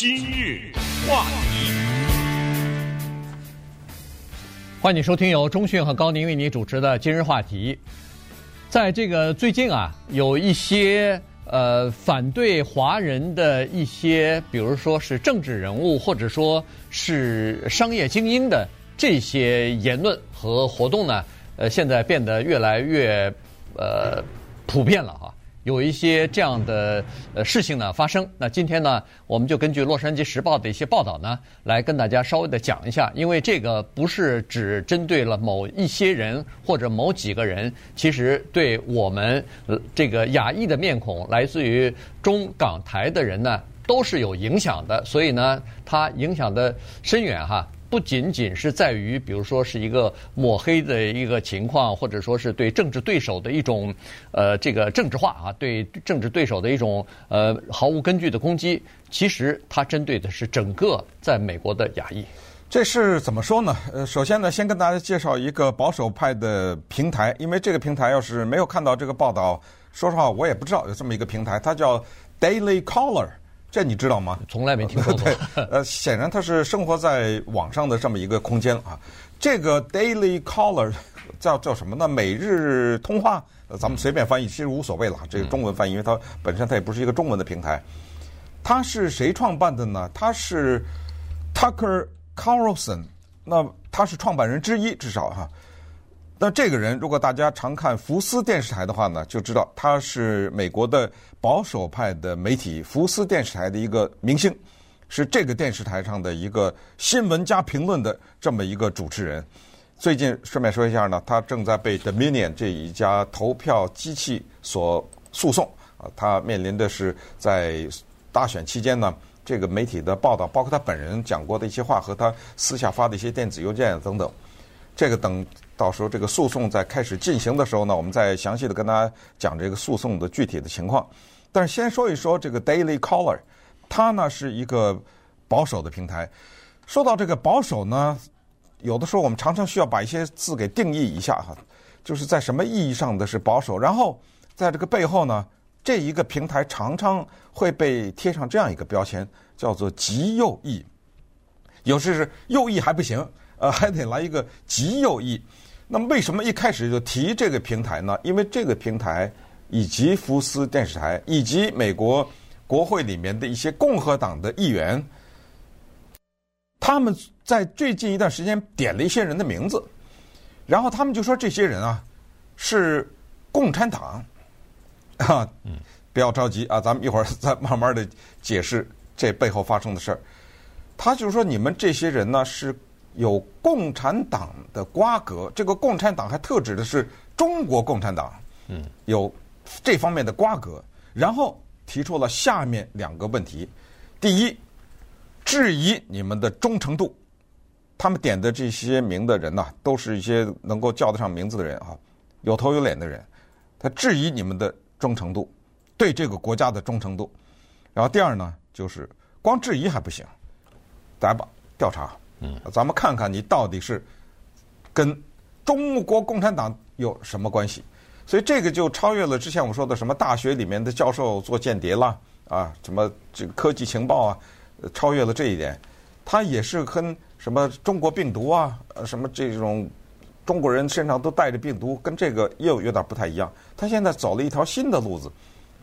今日话题，欢迎收听由中讯和高宁为你主持的今日话题。在这个最近啊，有一些呃反对华人的一些，比如说是政治人物，或者说是商业精英的这些言论和活动呢，呃，现在变得越来越呃普遍了啊。有一些这样的呃事情呢发生，那今天呢，我们就根据《洛杉矶时报》的一些报道呢，来跟大家稍微的讲一下，因为这个不是只针对了某一些人或者某几个人，其实对我们这个亚裔的面孔，来自于中港台的人呢，都是有影响的，所以呢，它影响的深远哈。不仅仅是在于，比如说是一个抹黑的一个情况，或者说是对政治对手的一种，呃，这个政治化啊，对政治对手的一种呃毫无根据的攻击。其实它针对的是整个在美国的亚裔。这是怎么说呢？呃，首先呢，先跟大家介绍一个保守派的平台，因为这个平台要是没有看到这个报道，说实话我也不知道有这么一个平台，它叫 Daily Caller。这你知道吗？从来没听说过。对，呃，显然他是生活在网上的这么一个空间啊。这个 Daily Caller 叫叫什么呢？每日通话，咱们随便翻译，其实无所谓了。这个中文翻译，因为它本身它也不是一个中文的平台。它是谁创办的呢？他是 Tucker Carlson，那他是创办人之一，至少哈。那这个人，如果大家常看福斯电视台的话呢，就知道他是美国的保守派的媒体福斯电视台的一个明星，是这个电视台上的一个新闻加评论的这么一个主持人。最近顺便说一下呢，他正在被 Dominion 这一家投票机器所诉讼啊，他面临的是在大选期间呢，这个媒体的报道，包括他本人讲过的一些话和他私下发的一些电子邮件等等，这个等。到时候这个诉讼在开始进行的时候呢，我们再详细的跟大家讲这个诉讼的具体的情况。但是先说一说这个 Daily Caller，它呢是一个保守的平台。说到这个保守呢，有的时候我们常常需要把一些字给定义一下哈，就是在什么意义上的是保守。然后在这个背后呢，这一个平台常常会被贴上这样一个标签，叫做极右翼。有时是右翼还不行，呃，还得来一个极右翼。那么为什么一开始就提这个平台呢？因为这个平台以及福斯电视台以及美国国会里面的一些共和党的议员，他们在最近一段时间点了一些人的名字，然后他们就说这些人啊是共产党啊，不要着急啊，咱们一会儿再慢慢的解释这背后发生的事儿。他就说你们这些人呢是。有共产党的瓜葛，这个共产党还特指的是中国共产党，嗯，有这方面的瓜葛，然后提出了下面两个问题：第一，质疑你们的忠诚度。他们点的这些名的人呐，都是一些能够叫得上名字的人啊，有头有脸的人，他质疑你们的忠诚度，对这个国家的忠诚度。然后第二呢，就是光质疑还不行，咱把，调查。嗯，咱们看看你到底是跟中国共产党有什么关系？所以这个就超越了之前我们说的什么大学里面的教授做间谍啦，啊，什么这个科技情报啊，超越了这一点。他也是跟什么中国病毒啊，什么这种中国人身上都带着病毒，跟这个又有点不太一样。他现在走了一条新的路子，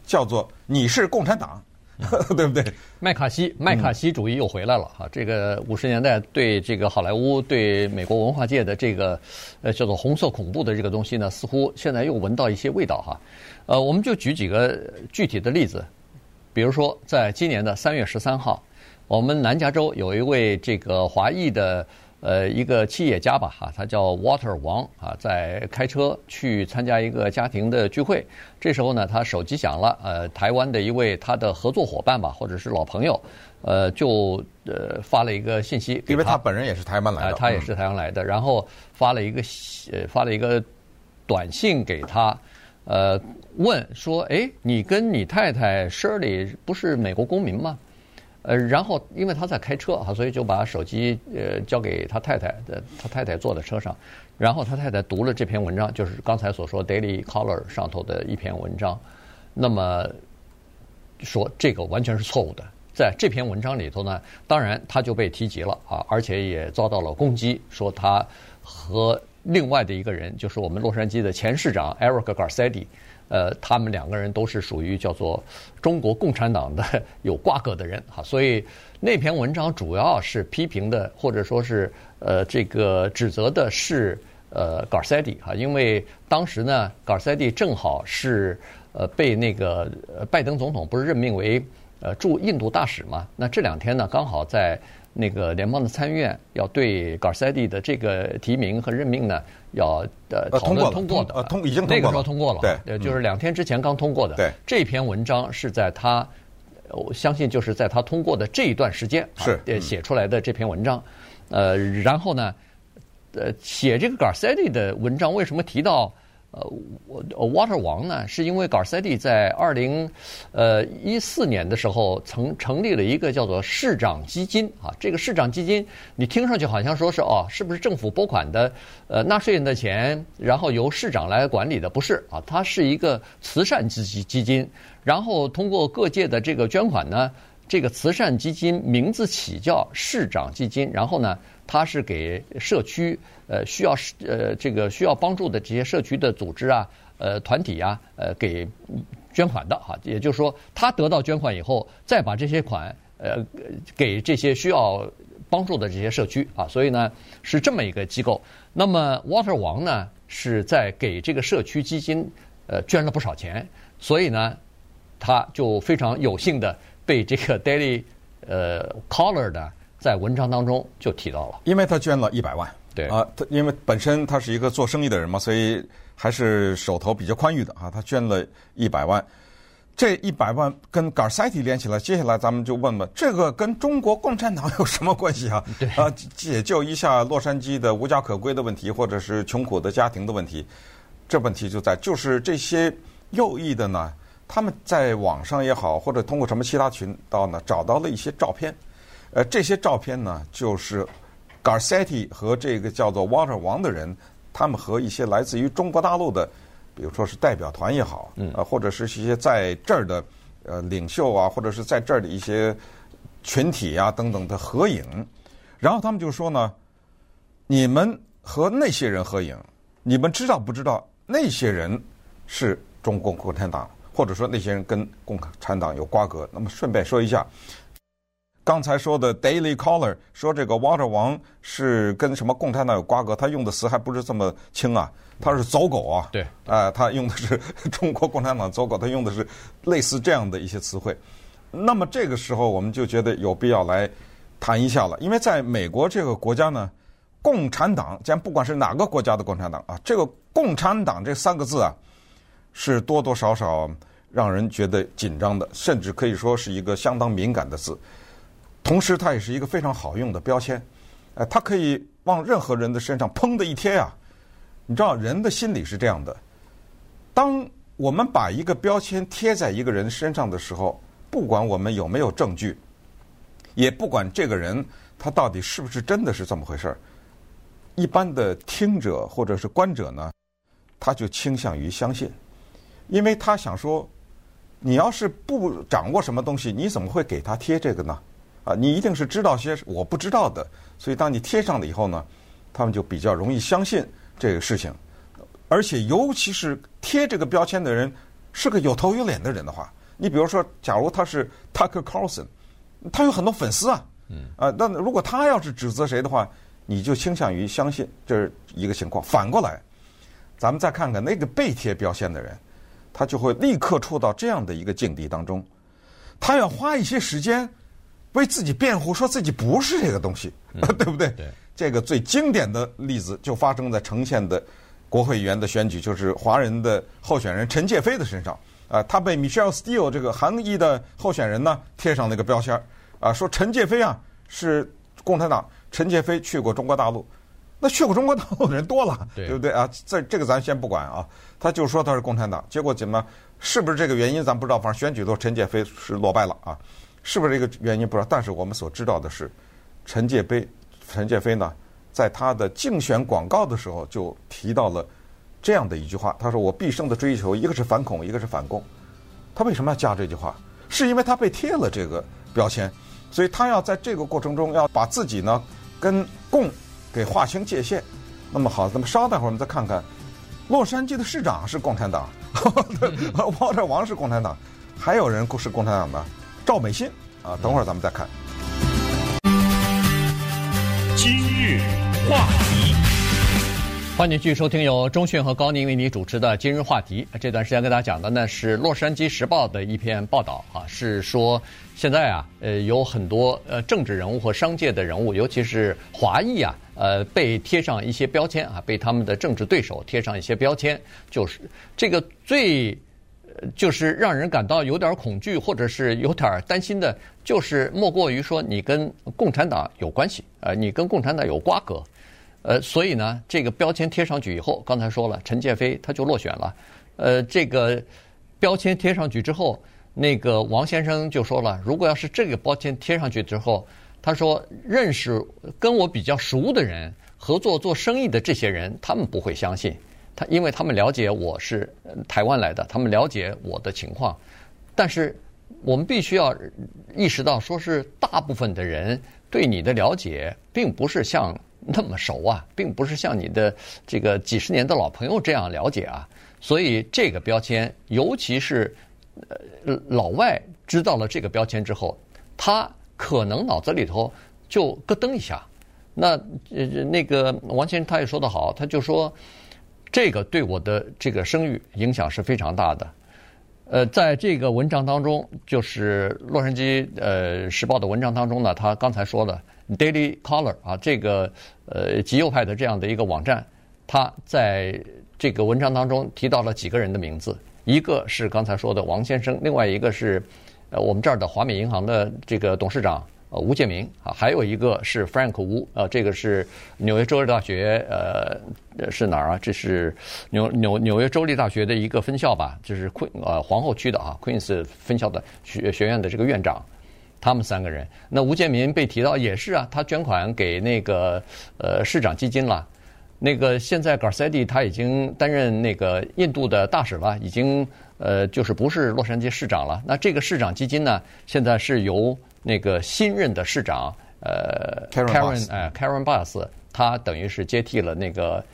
叫做你是共产党。对不对？麦卡锡，麦卡锡主义又回来了哈。这个五十年代对这个好莱坞、对美国文化界的这个呃叫做红色恐怖的这个东西呢，似乎现在又闻到一些味道哈。呃，我们就举几个具体的例子，比如说在今年的三月十三号，我们南加州有一位这个华裔的。呃，一个企业家吧，哈，他叫 Water 王啊，在开车去参加一个家庭的聚会。这时候呢，他手机响了，呃，台湾的一位他的合作伙伴吧，或者是老朋友，呃，就呃发了一个信息，因为他本人也是台湾来的，呃，他也是台湾来的，然后发了一个呃发了一个短信给他，呃，问说，哎，你跟你太太 Shirley 不是美国公民吗？呃，然后因为他在开车哈，所以就把手机呃交给他太太的，他太太坐在车上，然后他太太读了这篇文章，就是刚才所说《Daily Caller》上头的一篇文章，那么说这个完全是错误的，在这篇文章里头呢，当然他就被提及了啊，而且也遭到了攻击，说他和另外的一个人，就是我们洛杉矶的前市长 Eric Garcetti，呃，他们两个人都是属于叫做中国共产党的 有瓜葛的人哈，所以那篇文章主要是批评的，或者说是呃这个指责的是呃 Garcetti 哈，因为当时呢 Garcetti 正好是呃被那个拜登总统不是任命为呃驻印度大使嘛，那这两天呢刚好在。那个联邦的参议院要对 Garcetti 的这个提名和任命呢，要呃讨论通过的，呃通已经通过了，那个时候通过了，对，就是两天之前刚通过的。对，这篇文章是在他，我相信就是在他通过的这一段时间是写出来的这篇文章，呃，然后呢，呃，写这个 Garcetti 的文章为什么提到？呃，我 Water 王呢，是因为 Garcetti 在二零呃一四年的时候曾成立了一个叫做市长基金啊。这个市长基金，你听上去好像说是哦，是不是政府拨款的？呃，纳税人的钱，然后由市长来管理的？不是啊，它是一个慈善基基基金，然后通过各界的这个捐款呢，这个慈善基金名字起叫市长基金，然后呢。它是给社区呃需要呃这个需要帮助的这些社区的组织啊呃团体啊呃给捐款的哈，也就是说，他得到捐款以后，再把这些款呃给这些需要帮助的这些社区啊，所以呢是这么一个机构。那么 Water 王呢是在给这个社区基金呃捐了不少钱，所以呢他就非常有幸的被这个 Daily 呃 Caller 的。在文章当中就提到了，因为他捐了一百万，对啊，他因为本身他是一个做生意的人嘛，所以还是手头比较宽裕的啊。他捐了一百万，这一百万跟 Garcetti 连起来，接下来咱们就问问，这个跟中国共产党 有什么关系啊？对啊，解救一下洛杉矶的无家可归的问题，或者是穷苦的家庭的问题，这问题就在就是这些右翼的呢，他们在网上也好，或者通过什么其他渠道呢，找到了一些照片。呃，这些照片呢，就是 Garcetti 和这个叫做 Water 王的人，他们和一些来自于中国大陆的，比如说是代表团也好，嗯，啊，或者是一些在这儿的呃领袖啊，或者是在这儿的一些群体啊等等的合影，然后他们就说呢，你们和那些人合影，你们知道不知道那些人是中国共产党，或者说那些人跟共产党有瓜葛？那么顺便说一下。刚才说的 Daily Caller 说这个 Water 王是跟什么共产党有瓜葛，他用的词还不是这么轻啊，他是走狗啊，对，啊、呃，他用的是中国共产党走狗，他用的是类似这样的一些词汇。那么这个时候我们就觉得有必要来谈一下了，因为在美国这个国家呢，共产党，将不管是哪个国家的共产党啊，这个共产党这三个字啊，是多多少少让人觉得紧张的，甚至可以说是一个相当敏感的字。同时，它也是一个非常好用的标签，呃，它可以往任何人的身上砰的一贴啊。你知道，人的心理是这样的：当我们把一个标签贴在一个人身上的时候，不管我们有没有证据，也不管这个人他到底是不是真的是这么回事儿，一般的听者或者是观者呢，他就倾向于相信，因为他想说，你要是不掌握什么东西，你怎么会给他贴这个呢？啊，你一定是知道些我不知道的，所以当你贴上了以后呢，他们就比较容易相信这个事情，而且尤其是贴这个标签的人是个有头有脸的人的话，你比如说，假如他是 Tucker Carlson，他有很多粉丝啊，嗯，啊，那如果他要是指责谁的话，你就倾向于相信，这是一个情况。反过来，咱们再看看那个被贴标签的人，他就会立刻处到这样的一个境地当中，他要花一些时间。为自己辩护，说自己不是这个东西，嗯、对不对？对，这个最经典的例子就发生在呈现的国会议员的选举，就是华人的候选人陈介飞的身上。啊，他被 Michelle Steel 这个韩裔的候选人呢贴上那个标签儿啊，说陈介飞啊是共产党，陈介飞去过中国大陆，那去过中国大陆的人多了，对，对不对啊？这这个咱先不管啊，他就说他是共产党，结果怎么是不是这个原因咱不知道，反正选举都陈介飞是落败了啊。是不是这个原因不知道？但是我们所知道的是，陈介飞，陈介飞呢，在他的竞选广告的时候就提到了这样的一句话。他说：“我毕生的追求，一个是反恐，一个是反共。”他为什么要加这句话？是因为他被贴了这个标签，所以他要在这个过程中要把自己呢跟共给划清界限。那么好，那么稍待会儿我们再看看，洛杉矶的市长是共产党，沃特王是共产党，还有人是共产党的赵美心啊，等会儿咱们再看。今日话题。欢迎继续收听由中讯和高宁为你主持的今日话题。这段时间跟大家讲的呢是《洛杉矶时报》的一篇报道啊，是说现在啊，呃，有很多呃政治人物和商界的人物，尤其是华裔啊，呃，被贴上一些标签啊，被他们的政治对手贴上一些标签，就是这个最，就是让人感到有点恐惧或者是有点担心的，就是莫过于说你跟共产党有关系，呃，你跟共产党有瓜葛。呃，所以呢，这个标签贴上去以后，刚才说了，陈建飞他就落选了。呃，这个标签贴上去之后，那个王先生就说了，如果要是这个标签贴上去之后，他说认识跟我比较熟的人，合作做生意的这些人，他们不会相信他，因为他们了解我是台湾来的，他们了解我的情况。但是我们必须要意识到，说是大部分的人对你的了解，并不是像。那么熟啊，并不是像你的这个几十年的老朋友这样了解啊，所以这个标签，尤其是呃老外知道了这个标签之后，他可能脑子里头就咯噔一下。那呃那个王先生他也说得好，他就说这个对我的这个声誉影响是非常大的。呃，在这个文章当中，就是洛杉矶呃时报的文章当中呢，他刚才说了。Daily Caller 啊，这个呃极右派的这样的一个网站，他在这个文章当中提到了几个人的名字，一个是刚才说的王先生，另外一个是呃我们这儿的华美银行的这个董事长呃吴建明啊，还有一个是 Frank Wu，呃这个是纽约州立大学呃是哪儿啊？这是纽纽纽约州立大学的一个分校吧，就是 Queen 呃皇后区的啊 Queens 分校的学学院的这个院长。他们三个人，那吴建民被提到也是啊，他捐款给那个呃市长基金了。那个现在 Garcetti 他已经担任那个印度的大使了，已经呃就是不是洛杉矶市长了。那这个市长基金呢，现在是由那个新任的市长呃 Karen 哎 Karen Bass，他等于是接替了那个。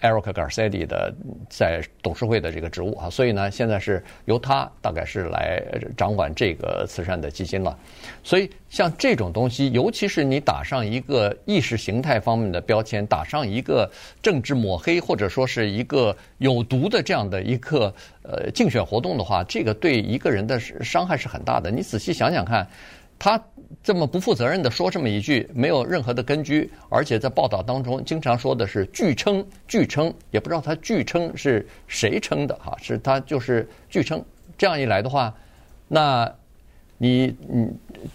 Eric Garcetti 的在董事会的这个职务啊，所以呢，现在是由他大概是来掌管这个慈善的基金了。所以像这种东西，尤其是你打上一个意识形态方面的标签，打上一个政治抹黑，或者说是一个有毒的这样的一个呃竞选活动的话，这个对一个人的伤害是很大的。你仔细想想看，他。这么不负责任的说这么一句，没有任何的根据，而且在报道当中经常说的是据称，据称，也不知道他据称是谁称的哈，是他就是据称。这样一来的话，那你你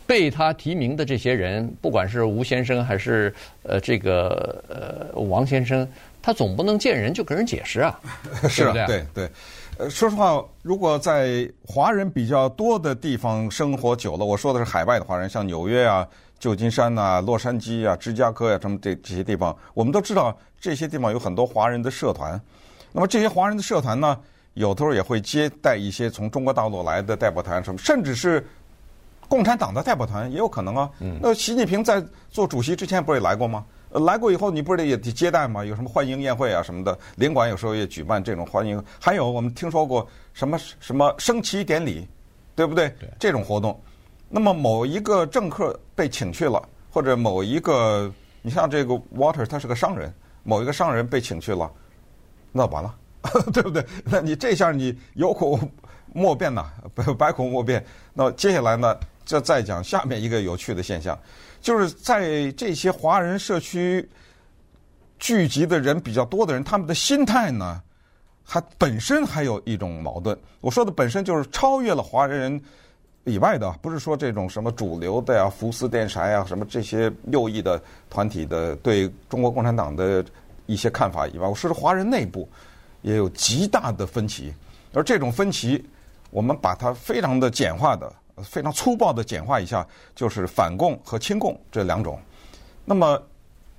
被他提名的这些人，不管是吴先生还是呃这个呃王先生，他总不能见人就跟人解释啊，是啊，对对。呃，说实话，如果在华人比较多的地方生活久了，我说的是海外的华人，像纽约啊、旧金山呐、洛杉矶啊、芝加哥呀、啊，什么这这些地方，我们都知道这些地方有很多华人的社团。那么这些华人的社团呢，有的时候也会接待一些从中国大陆来的代表团，什么甚至是共产党的代表团也有可能啊。那习近平在做主席之前不是也来过吗？来过以后，你不是得也得接待吗？有什么欢迎宴会啊什么的，领馆有时候也举办这种欢迎。还有我们听说过什么什么升旗典礼，对不对？对。这种活动，那么某一个政客被请去了，或者某一个，你像这个 Water，他是个商人，某一个商人被请去了，那完了，对不对？那你这下你有口莫辩呐，百口莫辩。那接下来呢，就再讲下面一个有趣的现象。就是在这些华人社区聚集的人比较多的人，他们的心态呢，还本身还有一种矛盾。我说的本身就是超越了华人人以外的，不是说这种什么主流的呀、福斯电柴啊、什么这些右翼的团体的对中国共产党的一些看法以外，我说的华人内部也有极大的分歧。而这种分歧，我们把它非常的简化的。非常粗暴的简化一下，就是反共和亲共这两种。那么，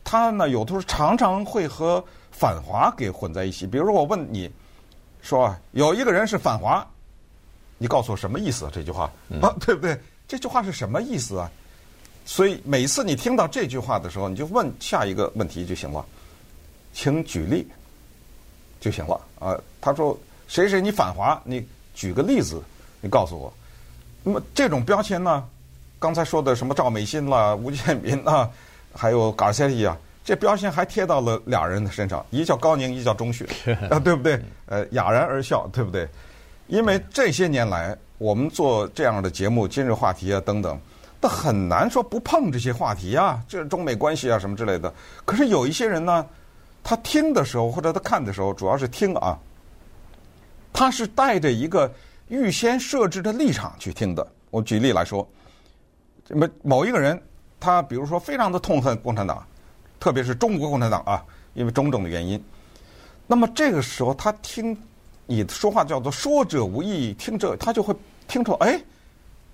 他呢，有的时候常常会和反华给混在一起。比如说，我问你，说有一个人是反华，你告诉我什么意思？这句话啊，对不对？这句话是什么意思啊？所以每次你听到这句话的时候，你就问下一个问题就行了，请举例就行了啊。他说谁谁你反华，你举个例子，你告诉我。那么这种标签呢，刚才说的什么赵美心啦、吴建民啊，还有嘎塞利啊，这标签还贴到了俩人的身上，一叫高宁，一叫钟旭 啊，对不对？呃，哑然而笑，对不对？因为这些年来，我们做这样的节目，今日话题啊等等，那很难说不碰这些话题啊，这是中美关系啊什么之类的。可是有一些人呢，他听的时候或者他看的时候，主要是听啊，他是带着一个预先设置的立场去听的。我举例来说，这么某一个人，他比如说非常的痛恨共产党，特别是中国共产党啊，因为种种的原因，那么这个时候他听。你说话叫做说者无意，听者他就会听出，哎，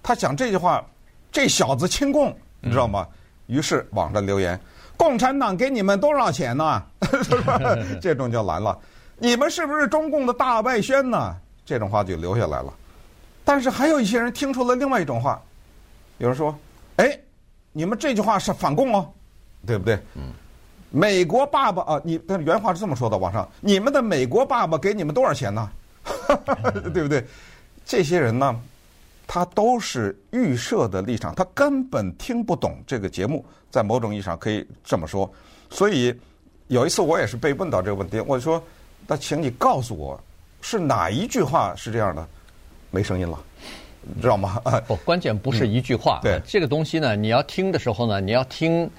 他讲这句话，这小子亲共，你知道吗？嗯、于是网上留言：“共产党给你们多少钱呢？” 这种就来了。你们是不是中共的大外宣呢？这种话就留下来了。但是还有一些人听出了另外一种话，有人说：“哎，你们这句话是反共哦，对不对？”嗯。美国爸爸啊，你的原话是这么说的，网上你们的美国爸爸给你们多少钱呢？对不对？这些人呢，他都是预设的立场，他根本听不懂这个节目，在某种意义上可以这么说。所以有一次我也是被问到这个问题，我说：“那请你告诉我，是哪一句话是这样的？”没声音了，你知道吗？不，关键不是一句话。对，这个东西呢，你要听的时候呢，你要听。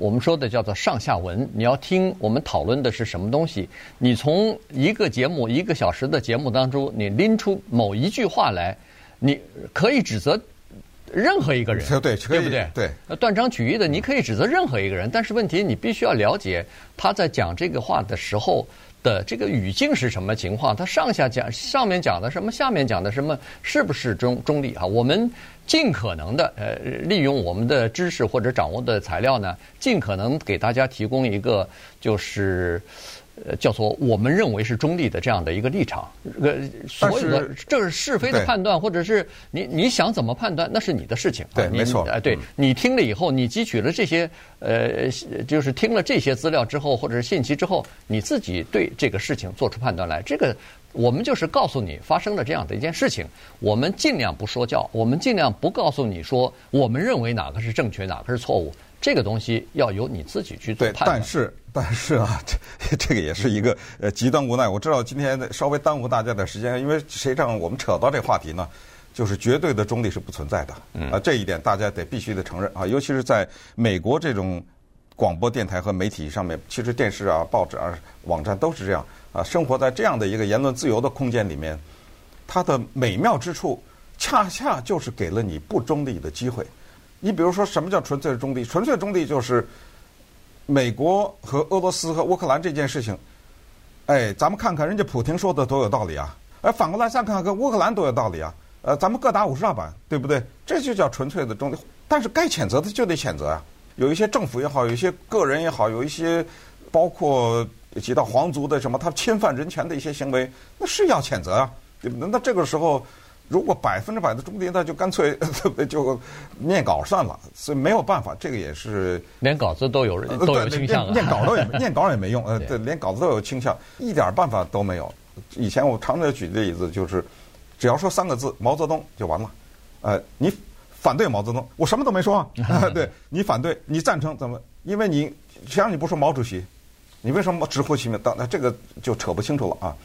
我们说的叫做上下文，你要听我们讨论的是什么东西。你从一个节目一个小时的节目当中，你拎出某一句话来，你可以指责任何一个人，对，对不对？对，断章取义的，你可以指责任何一个人，但是问题你必须要了解他在讲这个话的时候的这个语境是什么情况，它上下讲上面讲的什么，下面讲的什么，是不是中中立啊？我们。尽可能的，呃，利用我们的知识或者掌握的材料呢，尽可能给大家提供一个，就是，呃，叫做我们认为是中立的这样的一个立场。呃，所有的这是是非的判断，或者是你你想怎么判断，那是你的事情。对，没错。哎，对你听了以后，你汲取了这些，呃，就是听了这些资料之后，或者是信息之后，你自己对这个事情做出判断来，这个。我们就是告诉你发生了这样的一件事情，我们尽量不说教，我们尽量不告诉你说我们认为哪个是正确，哪个是错误。这个东西要由你自己去做判断。但是，但是啊，这这个也是一个呃极端无奈。我知道今天稍微耽误大家点时间，因为谁让我们扯到这话题呢？就是绝对的中立是不存在的。嗯。啊，这一点大家得必须得承认啊，尤其是在美国这种广播电台和媒体上面，其实电视啊、报纸啊、网站都是这样。啊，生活在这样的一个言论自由的空间里面，它的美妙之处，恰恰就是给了你不中立的机会。你比如说，什么叫纯粹的中立？纯粹的中立就是美国和俄罗斯和乌克兰这件事情。哎，咱们看看人家普京说的多有道理啊！哎，反过来再看看跟乌克兰多有道理啊！呃，咱们各打五十大板，对不对？这就叫纯粹的中立。但是该谴责的就得谴责啊！有一些政府也好，有一些个人也好，有一些包括。几道皇族的什么，他侵犯人权的一些行为，那是要谴责啊，对不对？那这个时候，如果百分之百的中立，那就干脆 就念稿算了。所以没有办法，这个也是连稿子都有人都有倾向，念稿都也 念稿也没用，呃，对，连稿子都有倾向，一点办法都没有。以前我常常举的例子就是，只要说三个字“毛泽东”就完了。呃，你反对毛泽东，我什么都没说啊。对，你反对，你赞成怎么？因为你谁让你不说毛主席？你为什么直呼其名？当那这个就扯不清楚了啊！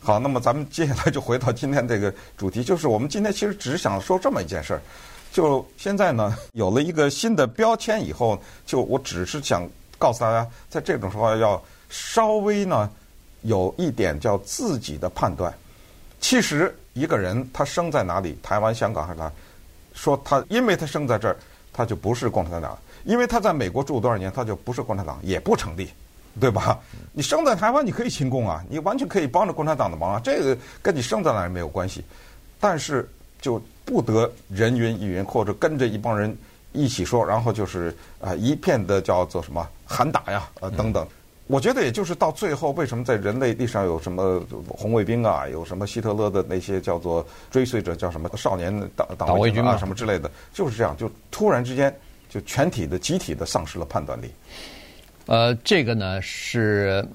好，那么咱们接下来就回到今天这个主题，就是我们今天其实只想说这么一件事儿。就现在呢，有了一个新的标签以后，就我只是想告诉大家，在这种时候要稍微呢有一点叫自己的判断。其实一个人他生在哪里，台湾、香港还是哪，说他因为他生在这儿，他就不是共产党；因为他在美国住多少年，他就不是共产党，也不成立。对吧？你生在台湾，你可以亲共啊，你完全可以帮着共产党的忙啊，这个跟你生在哪儿没有关系。但是就不得人云亦云，或者跟着一帮人一起说，然后就是啊、呃、一片的叫做什么喊打呀，呃等等。我觉得也就是到最后，为什么在人类历史上有什么红卫兵啊，有什么希特勒的那些叫做追随者，叫什么少年党党卫军啊什么之类的，就是这样，就突然之间就全体的集体的丧失了判断力。呃，这个呢是。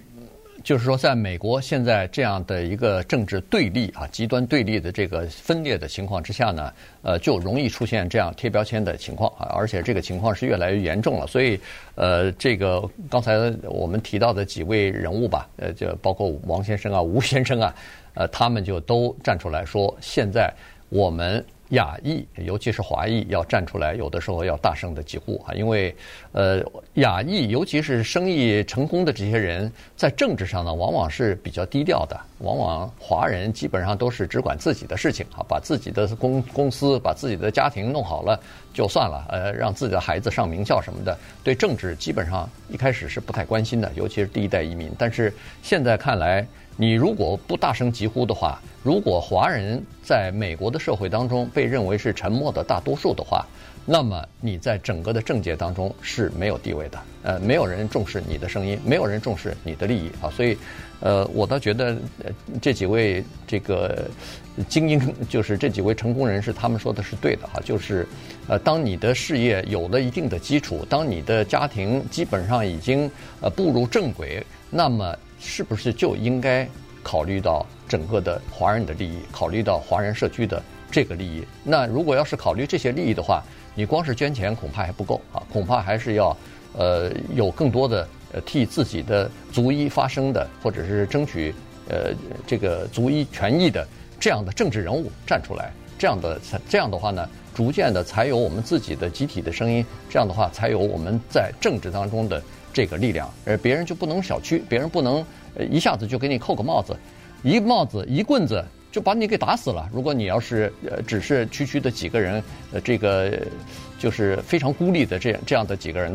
就是说，在美国现在这样的一个政治对立啊、极端对立的这个分裂的情况之下呢，呃，就容易出现这样贴标签的情况啊，而且这个情况是越来越严重了。所以，呃，这个刚才我们提到的几位人物吧，呃，就包括王先生啊、吴先生啊，呃，他们就都站出来说，现在我们。亚裔，尤其是华裔，要站出来，有的时候要大声的疾呼啊！因为，呃，亚裔，尤其是生意成功的这些人，在政治上呢，往往是比较低调的。往往华人基本上都是只管自己的事情啊，把自己的公公司、把自己的家庭弄好了就算了，呃，让自己的孩子上名校什么的，对政治基本上一开始是不太关心的，尤其是第一代移民。但是现在看来，你如果不大声疾呼的话，如果华人在美国的社会当中被认为是沉默的大多数的话，那么你在整个的政界当中是没有地位的。呃，没有人重视你的声音，没有人重视你的利益啊。所以，呃，我倒觉得呃这几位这个精英，就是这几位成功人士，他们说的是对的哈。就是，呃，当你的事业有了一定的基础，当你的家庭基本上已经呃步入正轨，那么。是不是就应该考虑到整个的华人的利益，考虑到华人社区的这个利益？那如果要是考虑这些利益的话，你光是捐钱恐怕还不够啊，恐怕还是要呃有更多的呃替自己的族裔发声的，或者是争取呃这个族裔权益的这样的政治人物站出来，这样的这样的话呢，逐渐的才有我们自己的集体的声音，这样的话才有我们在政治当中的。这个力量，而别人就不能小觑，别人不能一下子就给你扣个帽子，一帽子一棍子就把你给打死了。如果你要是呃只是区区的几个人，呃这个就是非常孤立的这样这样的几个人。